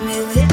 me with